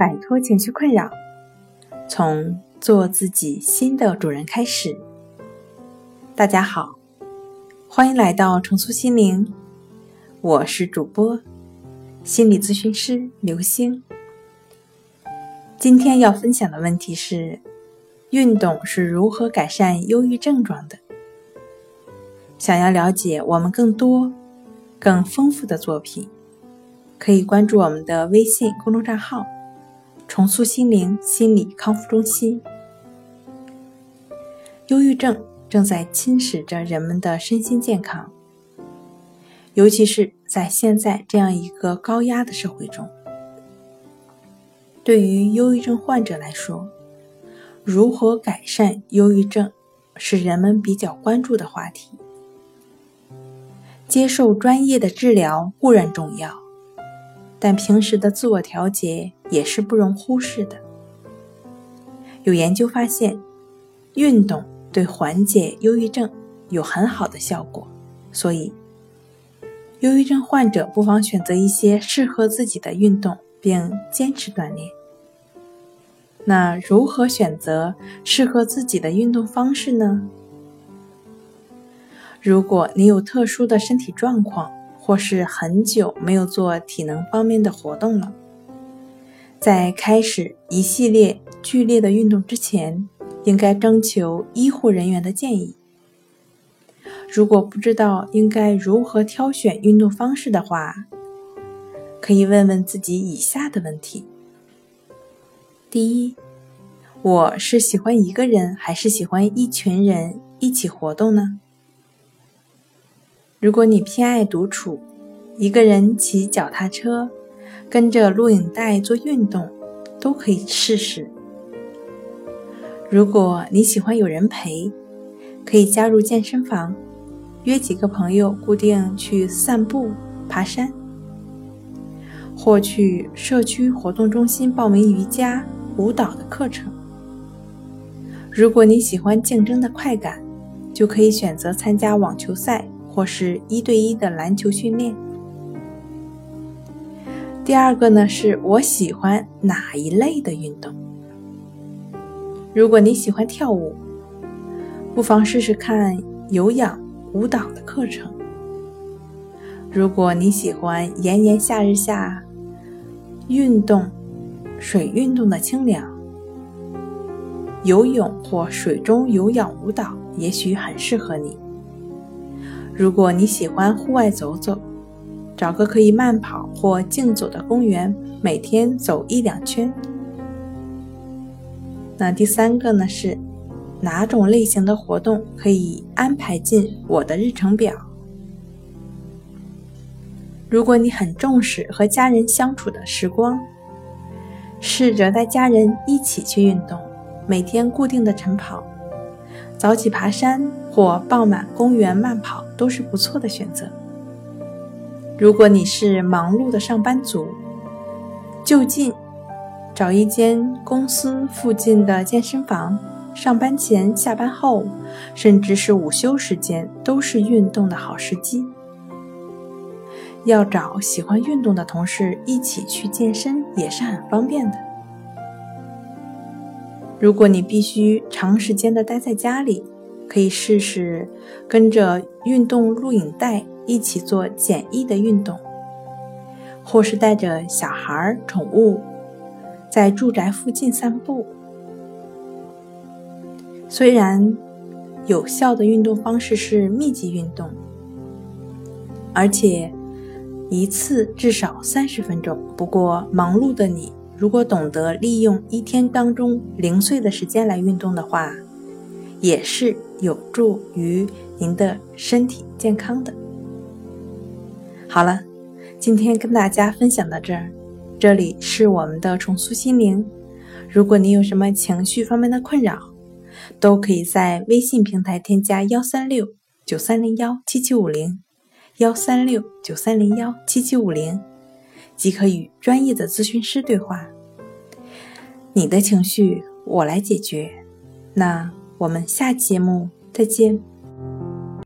摆脱情绪困扰，从做自己新的主人开始。大家好，欢迎来到重塑心灵，我是主播心理咨询师刘星。今天要分享的问题是：运动是如何改善忧郁症状的？想要了解我们更多、更丰富的作品。可以关注我们的微信公众账号“重塑心灵心理康复中心”。忧郁症正在侵蚀着人们的身心健康，尤其是在现在这样一个高压的社会中。对于忧郁症患者来说，如何改善忧郁症是人们比较关注的话题。接受专业的治疗固然重要。但平时的自我调节也是不容忽视的。有研究发现，运动对缓解忧郁症有很好的效果，所以，忧郁症患者不妨选择一些适合自己的运动，并坚持锻炼。那如何选择适合自己的运动方式呢？如果你有特殊的身体状况，或是很久没有做体能方面的活动了，在开始一系列剧烈的运动之前，应该征求医护人员的建议。如果不知道应该如何挑选运动方式的话，可以问问自己以下的问题：第一，我是喜欢一个人还是喜欢一群人一起活动呢？如果你偏爱独处，一个人骑脚踏车，跟着录影带做运动，都可以试试。如果你喜欢有人陪，可以加入健身房，约几个朋友固定去散步、爬山，或去社区活动中心报名瑜伽、舞蹈的课程。如果你喜欢竞争的快感，就可以选择参加网球赛。或是一对一的篮球训练。第二个呢，是我喜欢哪一类的运动？如果你喜欢跳舞，不妨试试看有氧舞蹈的课程。如果你喜欢炎炎夏日下运动水运动的清凉，游泳或水中有氧舞蹈也许很适合你。如果你喜欢户外走走，找个可以慢跑或竞走的公园，每天走一两圈。那第三个呢？是哪种类型的活动可以安排进我的日程表？如果你很重视和家人相处的时光，试着带家人一起去运动，每天固定的晨跑。早起爬山或傍晚公园慢跑都是不错的选择。如果你是忙碌的上班族，就近找一间公司附近的健身房，上班前、下班后，甚至是午休时间，都是运动的好时机。要找喜欢运动的同事一起去健身也是很方便的。如果你必须长时间的待在家里，可以试试跟着运动录影带一起做简易的运动，或是带着小孩、宠物在住宅附近散步。虽然有效的运动方式是密集运动，而且一次至少三十分钟，不过忙碌的你。如果懂得利用一天当中零碎的时间来运动的话，也是有助于您的身体健康的。好了，今天跟大家分享到这儿，这里是我们的重塑心灵。如果你有什么情绪方面的困扰，都可以在微信平台添加幺三六九三零幺七七五零幺三六九三零幺七七五零。即可与专业的咨询师对话，你的情绪我来解决。那我们下期节目再见。